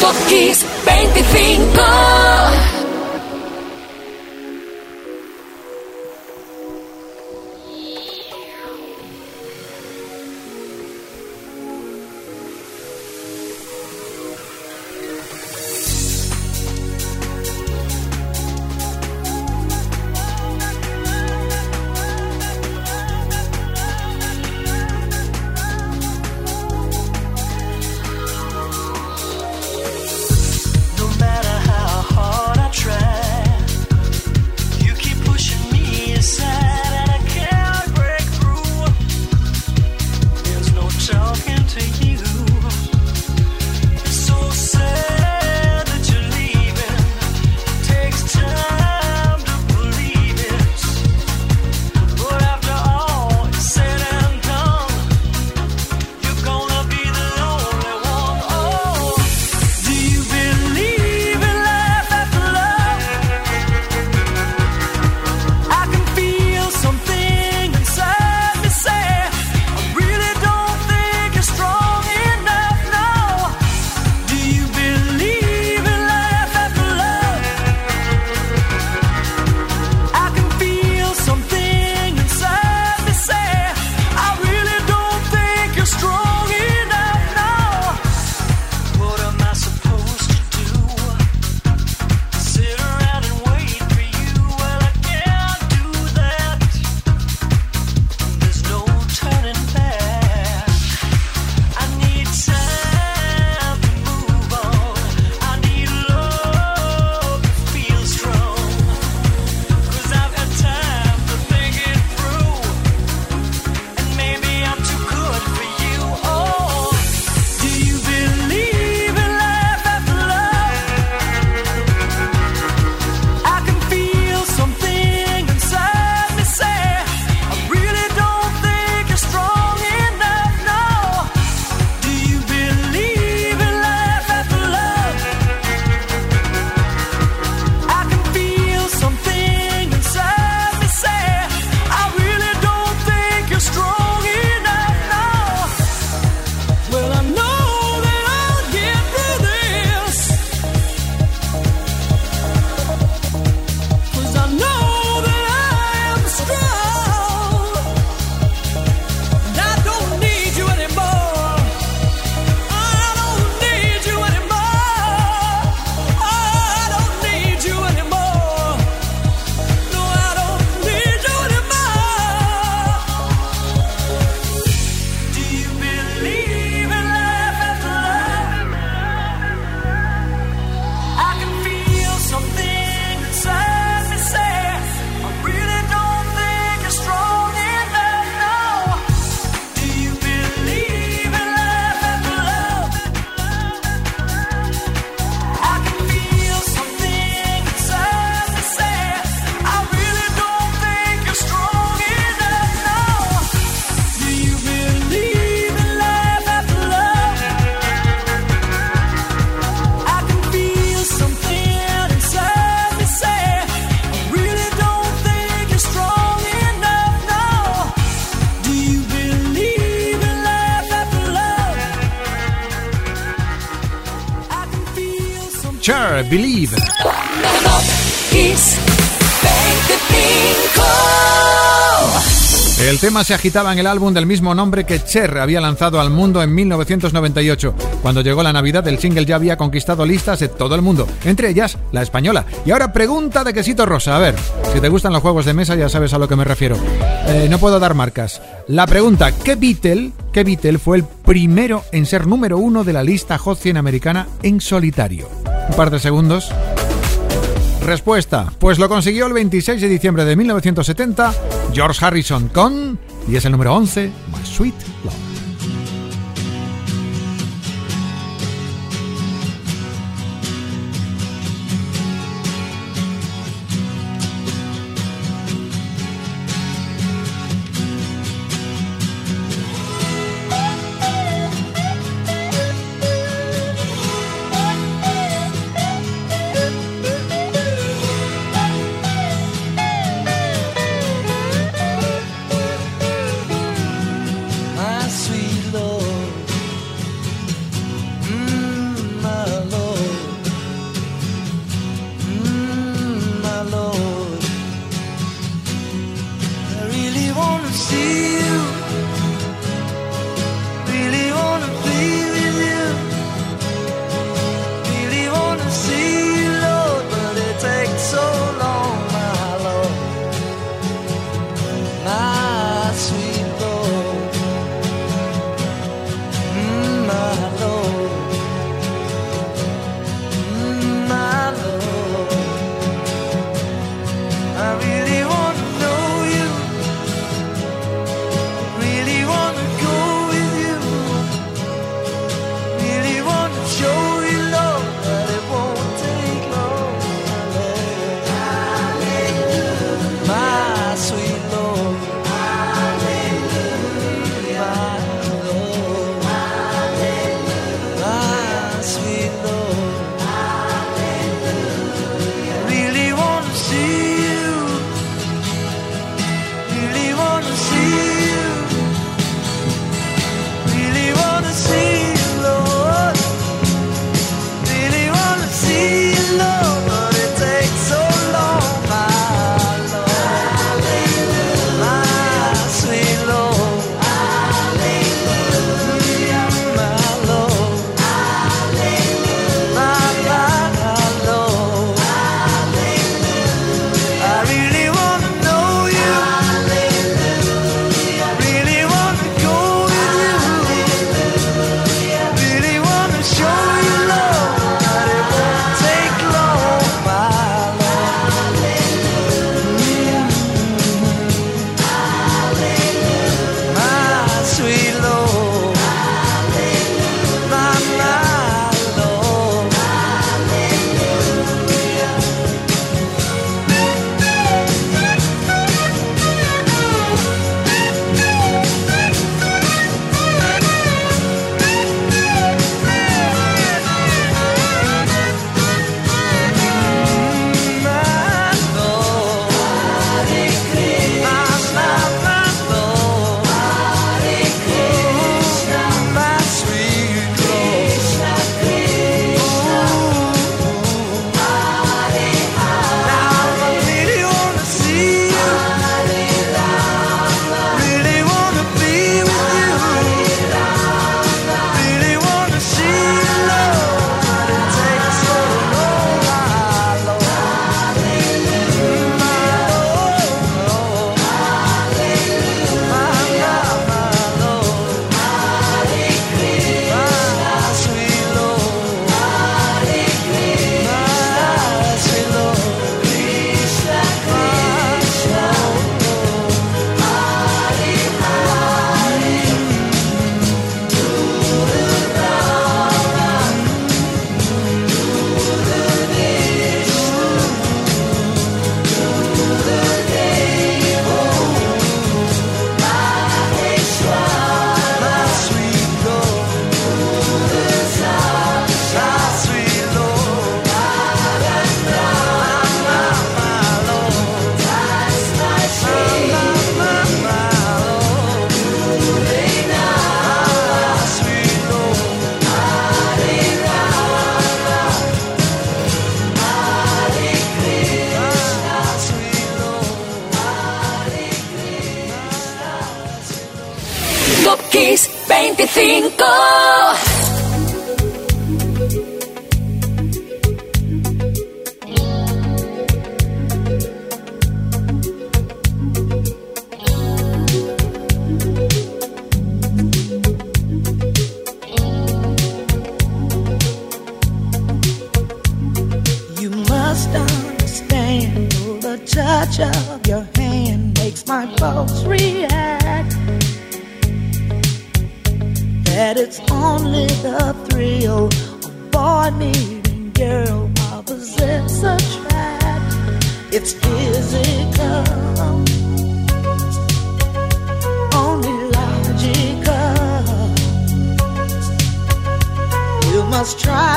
Top Kiss 25. Believe. El tema se agitaba en el álbum del mismo nombre que Cher había lanzado al mundo en 1998. Cuando llegó la Navidad, el single ya había conquistado listas de todo el mundo, entre ellas la española. Y ahora pregunta de quesito rosa. A ver, si te gustan los juegos de mesa ya sabes a lo que me refiero. Eh, no puedo dar marcas. La pregunta, ¿qué Beatle, ¿qué Beatle fue el primero en ser número uno de la lista Hot 100 americana en solitario? Un par de segundos. Respuesta. Pues lo consiguió el 26 de diciembre de 1970 George Harrison con, y es el número 11, My Sweet Love.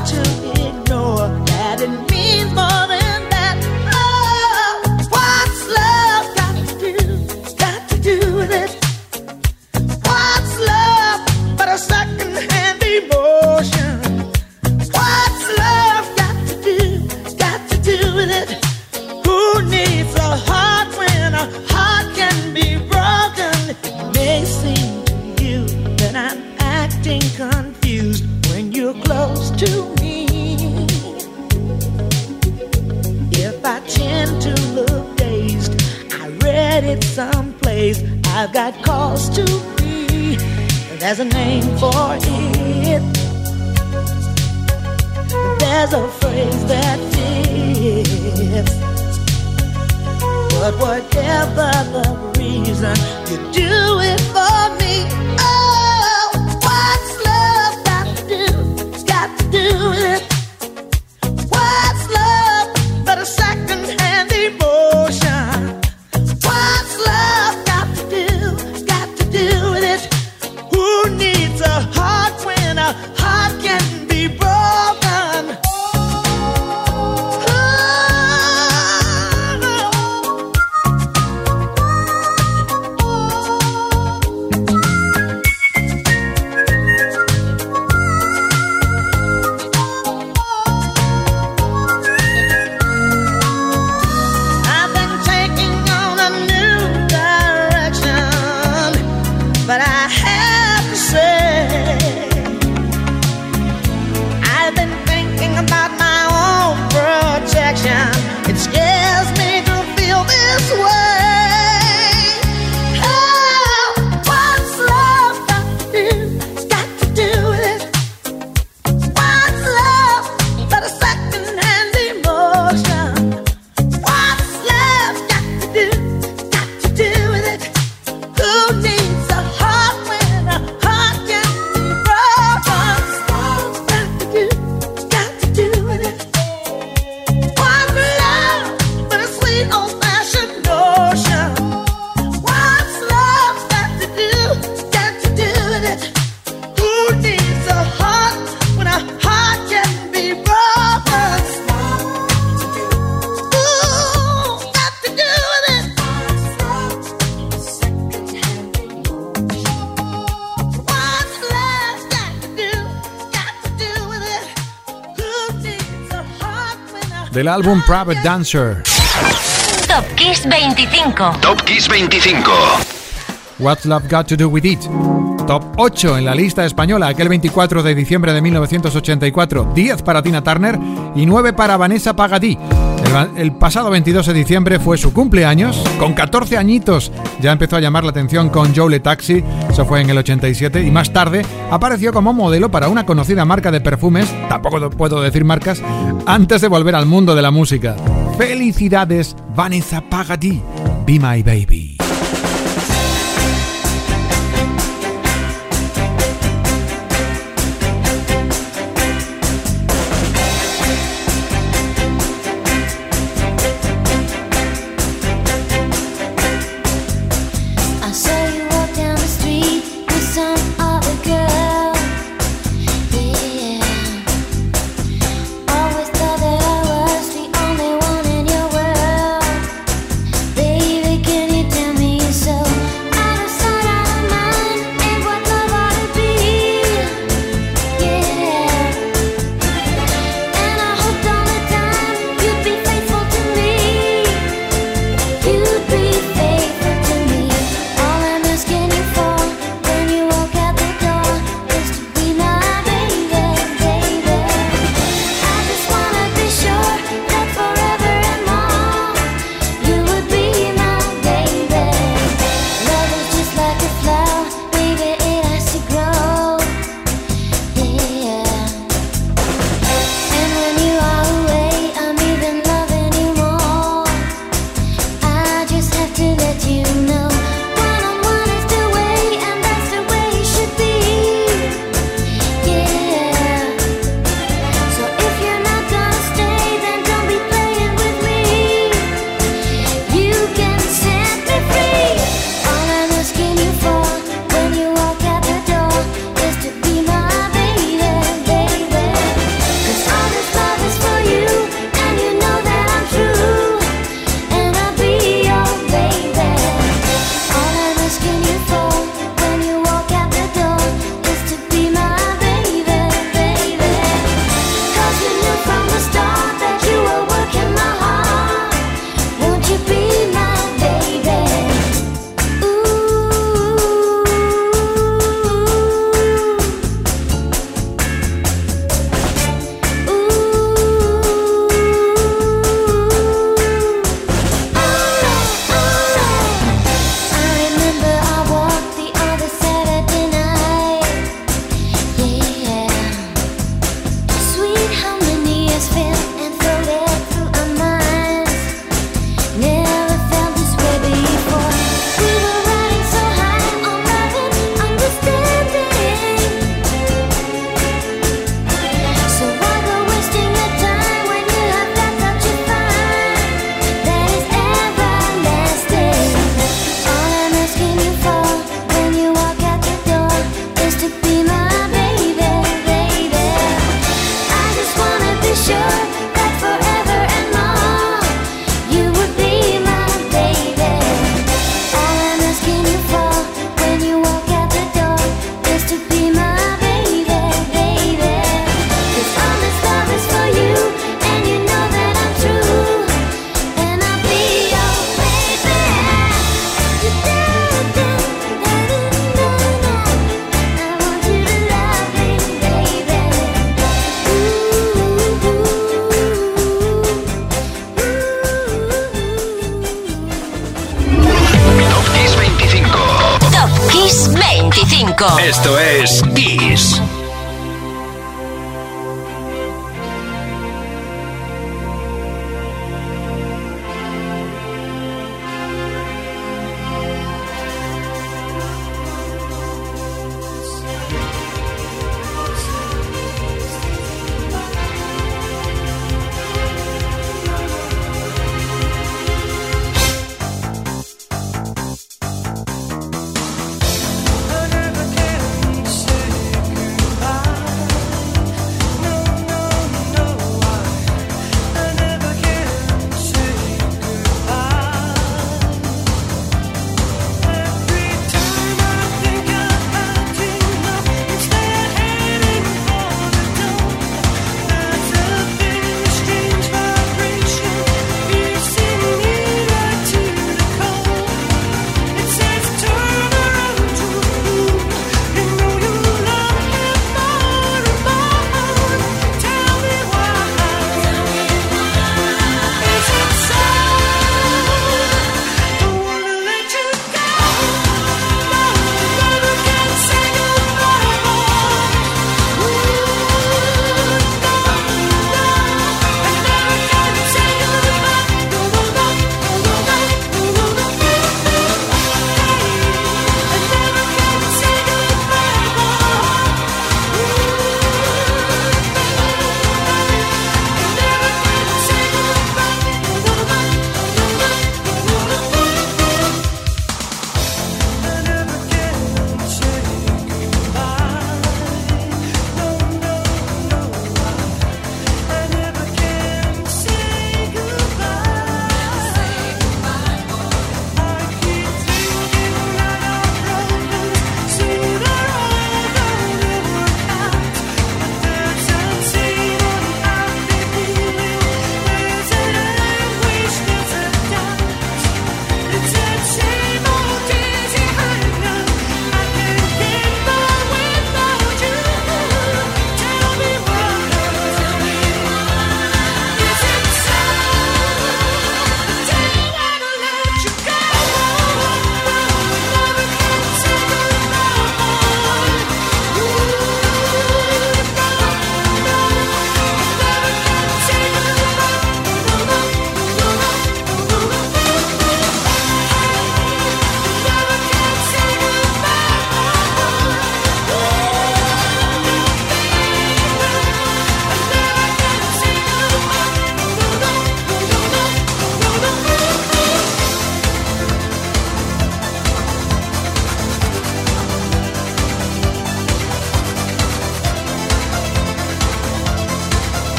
Must álbum Private Dancer. Top Kiss 25. Top Kiss 25. What's Love Got to Do With It. Top 8 en la lista española aquel 24 de diciembre de 1984. 10 para Tina Turner y 9 para Vanessa Pagadí. El, pasado 22 de diciembre fue su cumpleaños. Con 14 añitos ya empezó a llamar la atención con Joe Le Taxi, eso fue en el 87, y más tarde apareció como modelo para una conocida marca de perfumes, tampoco puedo decir marcas, antes de volver al mundo de la música. Felicidades, Vanessa Pagadi, Be My Baby.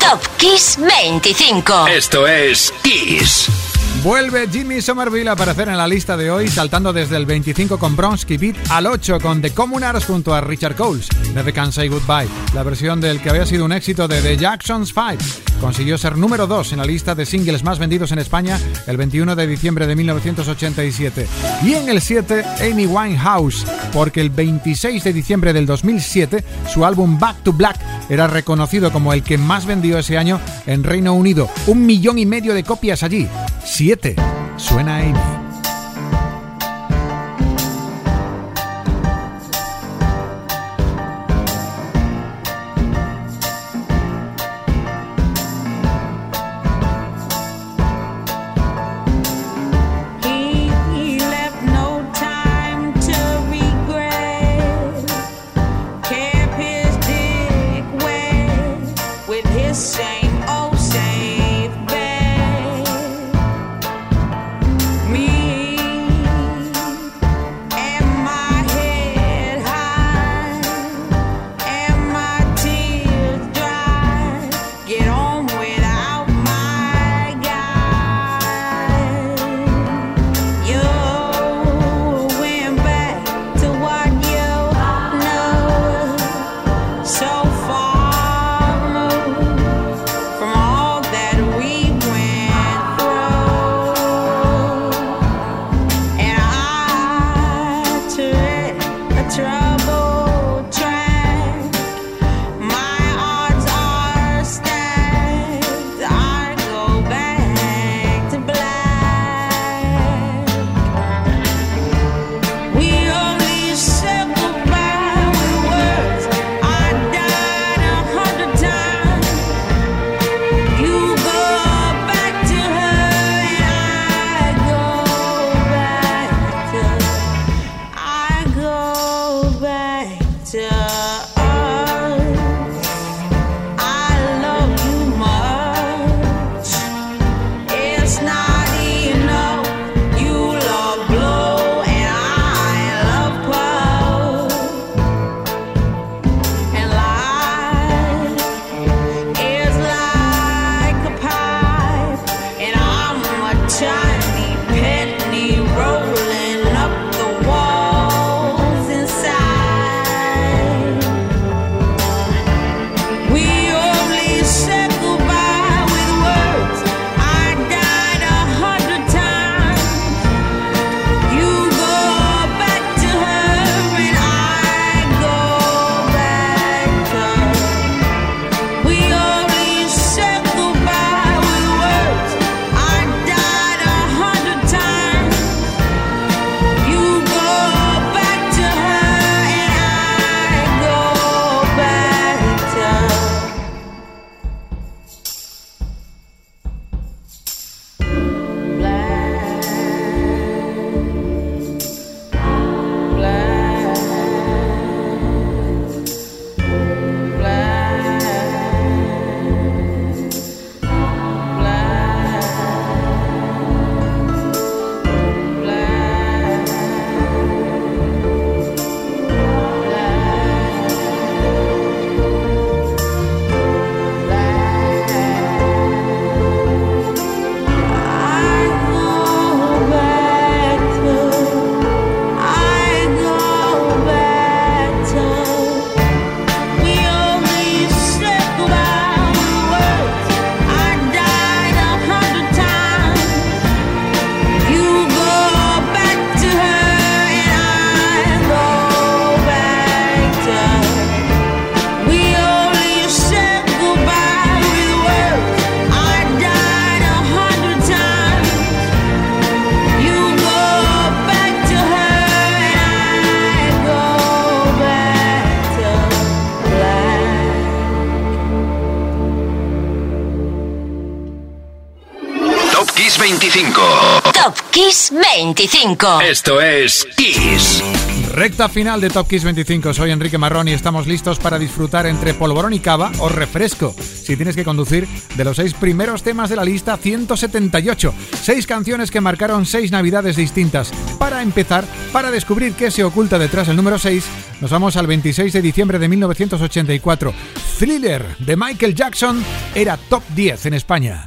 Top Kiss 25. Esto es Kiss. Vuelve Jimmy Somerville a aparecer en la lista de hoy, saltando desde el 25 con Bronsky Beat al 8 con The Communards junto a Richard Coles, Never Can Say Goodbye, la versión del que había sido un éxito de The Jacksons 5. Consiguió ser número 2 en la lista de singles más vendidos en España el 21 de diciembre de 1987. Y en el 7, Amy Winehouse, porque el 26 de diciembre del 2007 su álbum Back to Black era reconocido como el que más vendió ese año en Reino Unido. Un millón y medio de copias allí. 7. Suena Amy. 25. Esto es Kiss. Recta final de Top Kiss 25. Soy Enrique Marrón y estamos listos para disfrutar entre polvorón y cava o refresco. Si tienes que conducir de los seis primeros temas de la lista 178. Seis canciones que marcaron seis navidades distintas. Para empezar, para descubrir qué se oculta detrás del número 6, nos vamos al 26 de diciembre de 1984. Thriller de Michael Jackson era top 10 en España.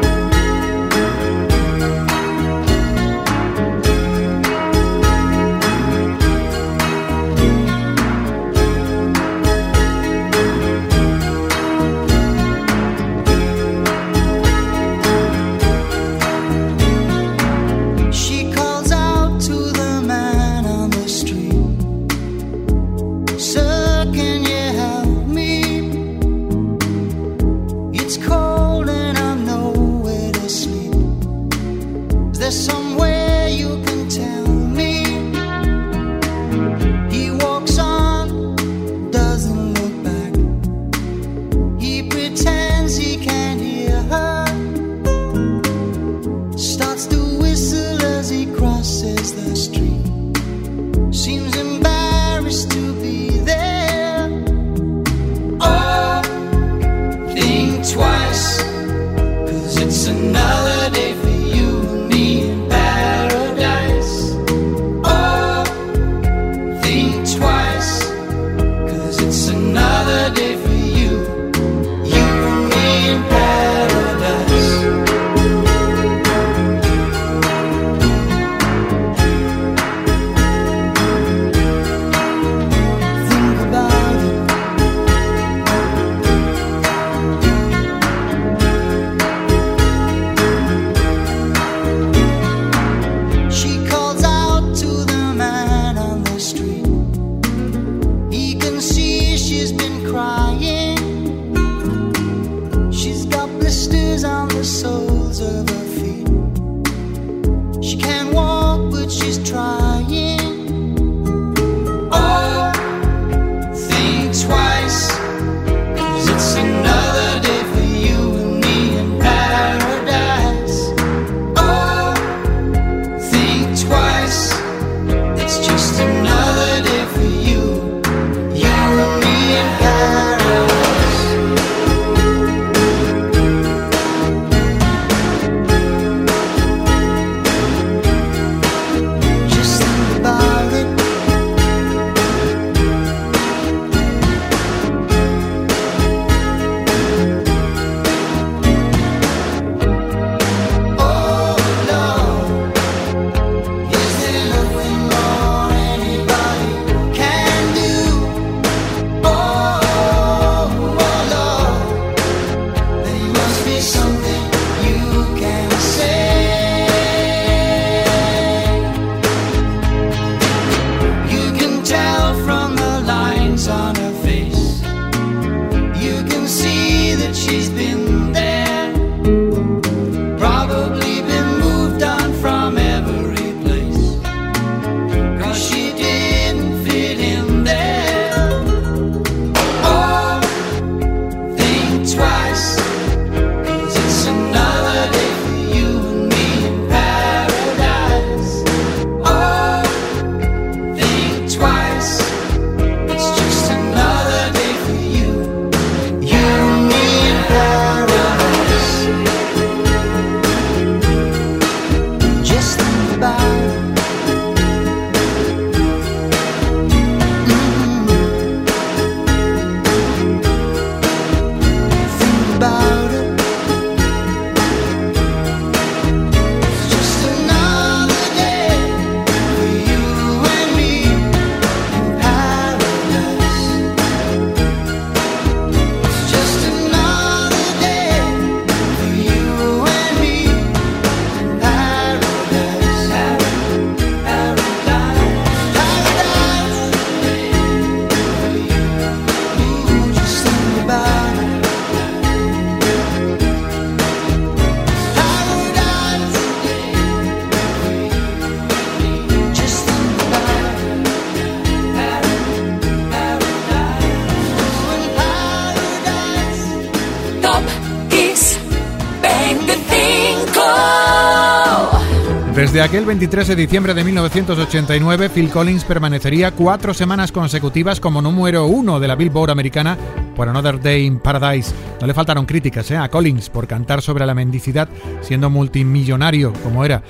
Desde aquel 23 de diciembre de 1989, Phil Collins permanecería cuatro semanas consecutivas como número uno de la Billboard americana por Another Day in Paradise. No le faltaron críticas ¿eh? a Collins por cantar sobre la mendicidad siendo multimillonario como era.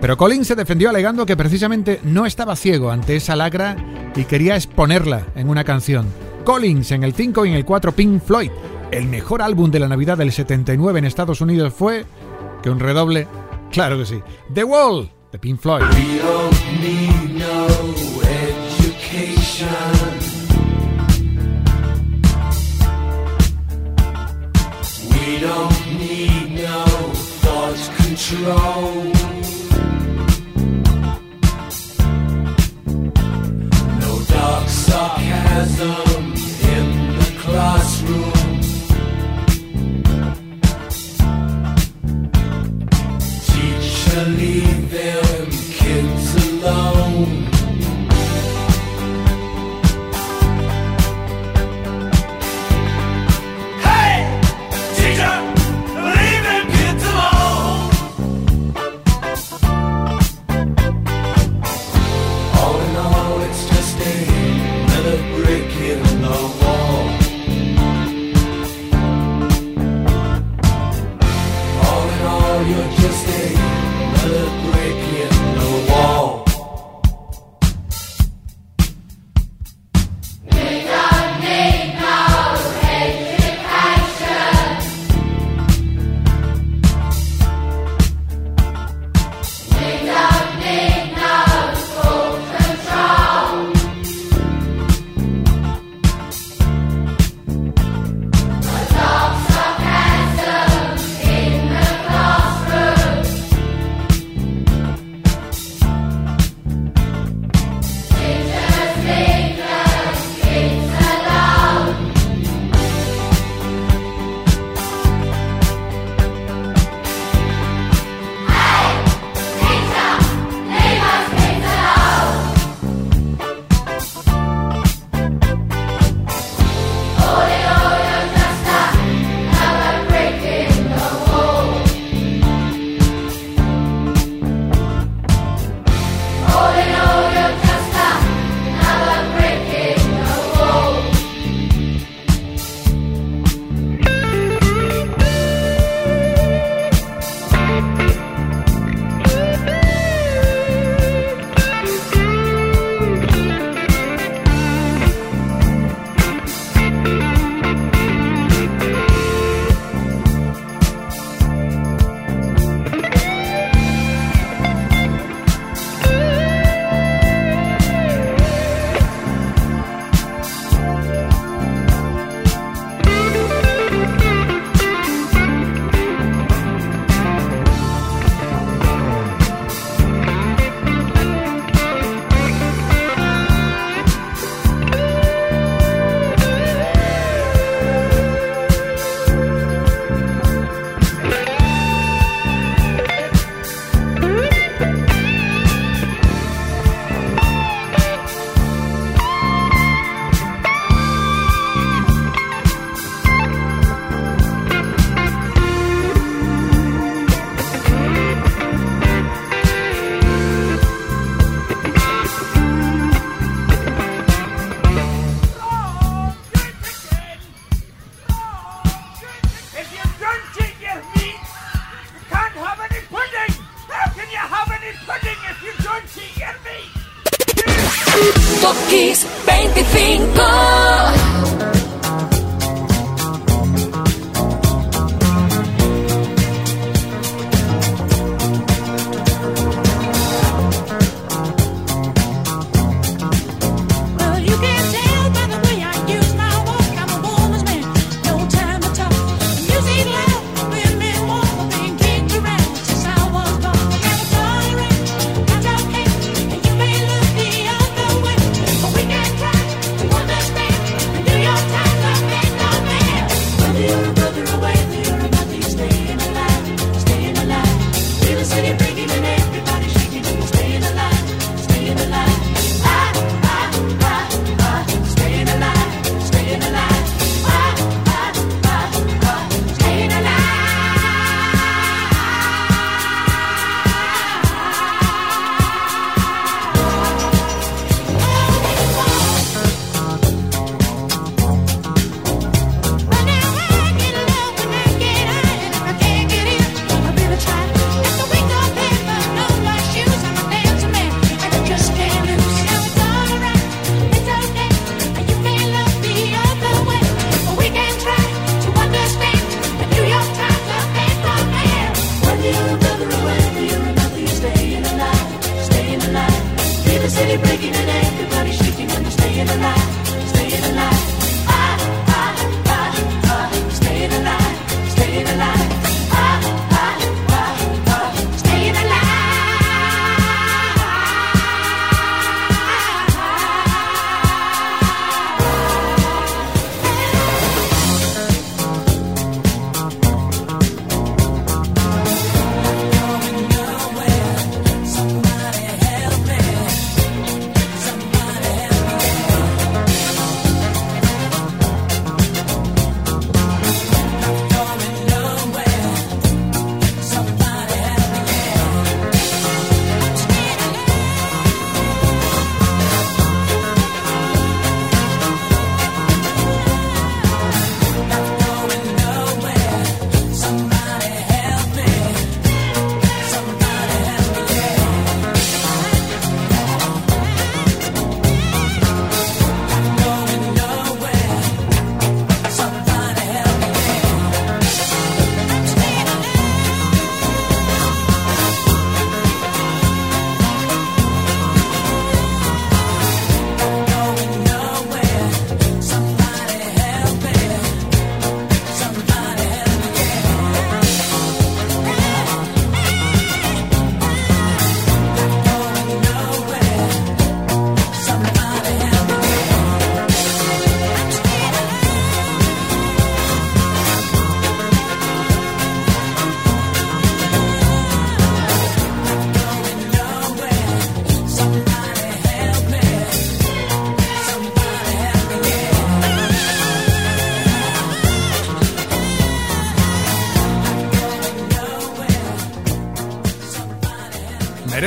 Pero Collins se defendió alegando que precisamente no estaba ciego ante esa lagra y quería exponerla en una canción. Collins en el 5 y en el 4 Pink Floyd. El mejor álbum de la Navidad del 79 en Estados Unidos fue que un redoble Claro que sí. The Wall, de Pink Floyd. We don't need no education. We don't need no thought control. No dark sarcasm in the classroom.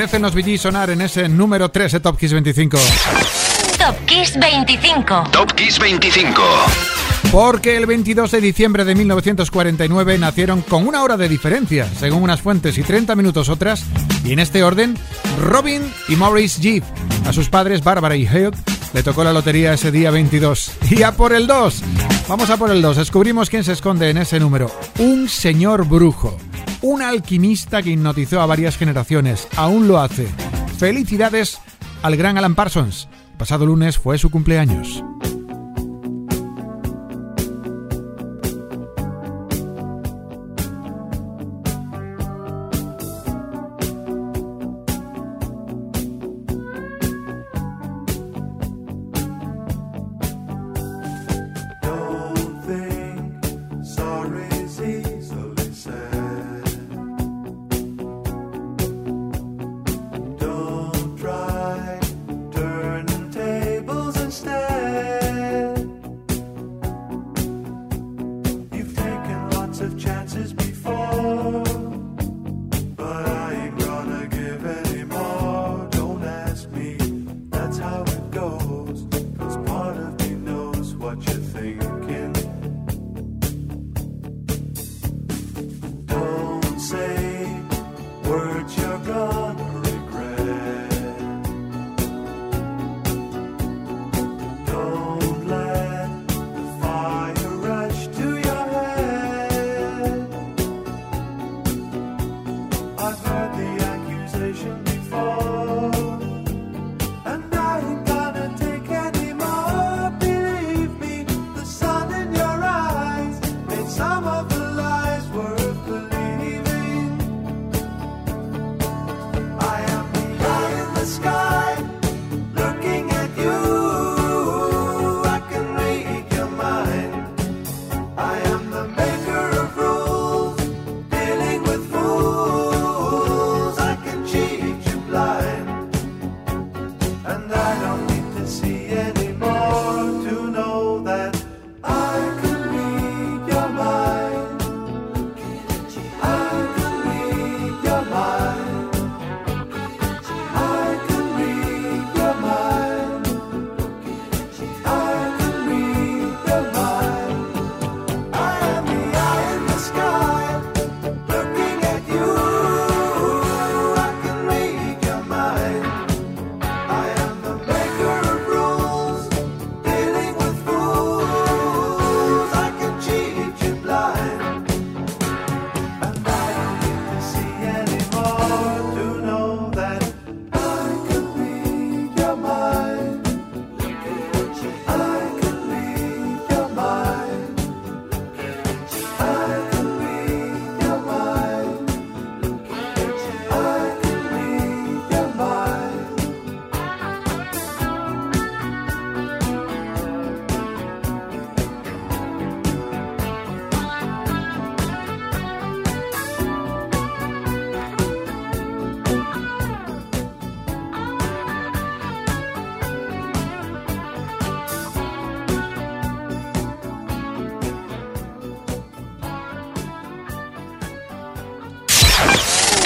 Merecen los VG sonar en ese número 3 de Top Kiss 25. Top Kiss 25. Top Kiss 25. Porque el 22 de diciembre de 1949 nacieron con una hora de diferencia, según unas fuentes, y 30 minutos otras, y en este orden, Robin y Maurice Jeep. A sus padres, Barbara y Hugh, le tocó la lotería ese día 22. Y a por el 2. Vamos a por el 2. Descubrimos quién se esconde en ese número. Un señor brujo. Un alquimista que hipnotizó a varias generaciones. Aún lo hace. Felicidades al gran Alan Parsons. Pasado lunes fue su cumpleaños.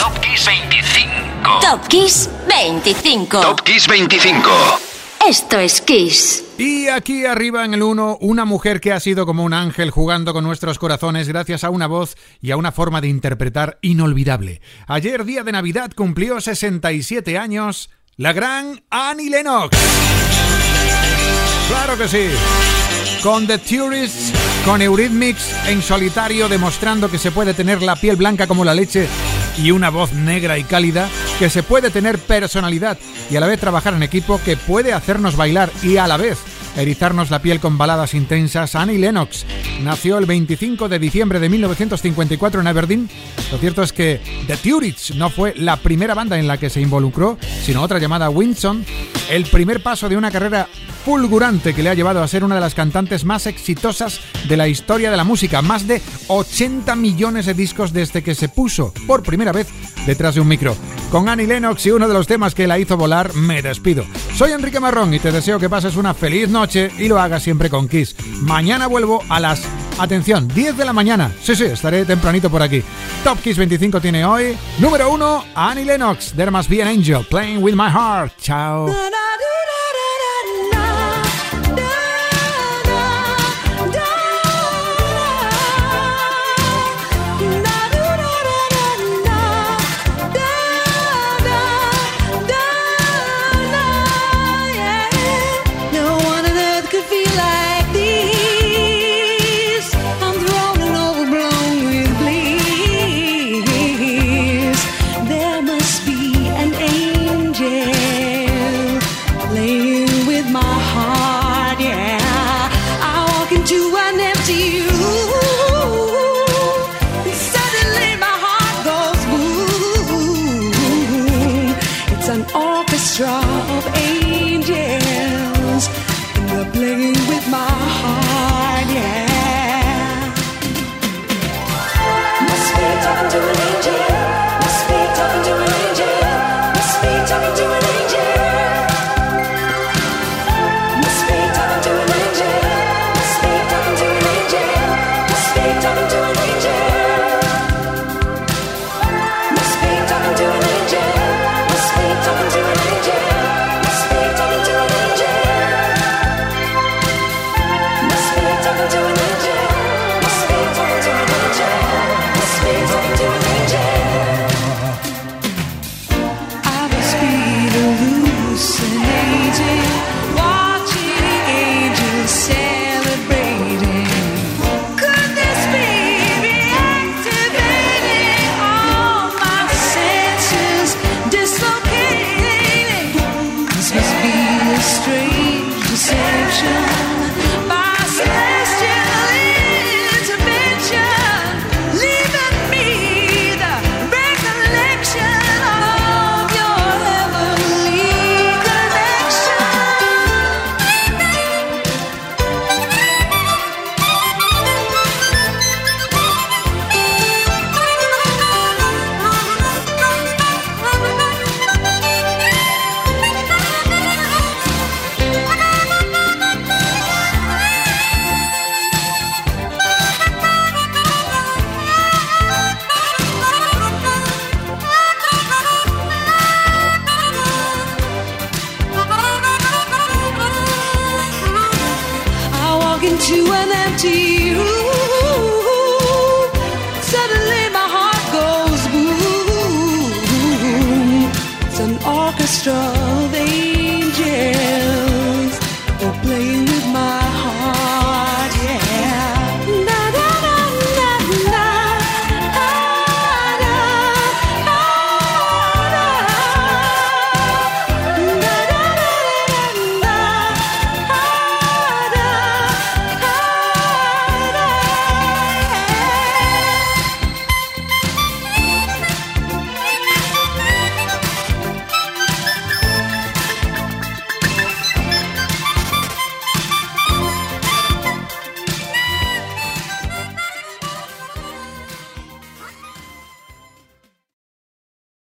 Top Kiss 25. Top Kiss 25. Top Kiss 25. Esto es Kiss. Y aquí arriba en el 1, una mujer que ha sido como un ángel jugando con nuestros corazones gracias a una voz y a una forma de interpretar inolvidable. Ayer, día de Navidad, cumplió 67 años la gran Annie Lennox. Claro que sí. Con The Tourists, con Eurythmics en solitario, demostrando que se puede tener la piel blanca como la leche y una voz negra y cálida, que se puede tener personalidad y a la vez trabajar en equipo, que puede hacernos bailar y a la vez erizarnos la piel con baladas intensas. Annie Lennox nació el 25 de diciembre de 1954 en Aberdeen. Lo cierto es que The Tourists no fue la primera banda en la que se involucró, sino otra llamada Winson. El primer paso de una carrera fulgurante que le ha llevado a ser una de las cantantes más exitosas de la historia de la música. Más de 80 millones de discos desde que se puso por primera vez detrás de un micro. Con Annie Lennox y uno de los temas que la hizo volar, me despido. Soy Enrique Marrón y te deseo que pases una feliz noche y lo hagas siempre con Kiss. Mañana vuelvo a las Atención, 10 de la mañana. Sí, sí, estaré tempranito por aquí. Top Kiss 25 tiene hoy. Número 1, Annie Lennox. There must be an angel playing with my heart. Chao.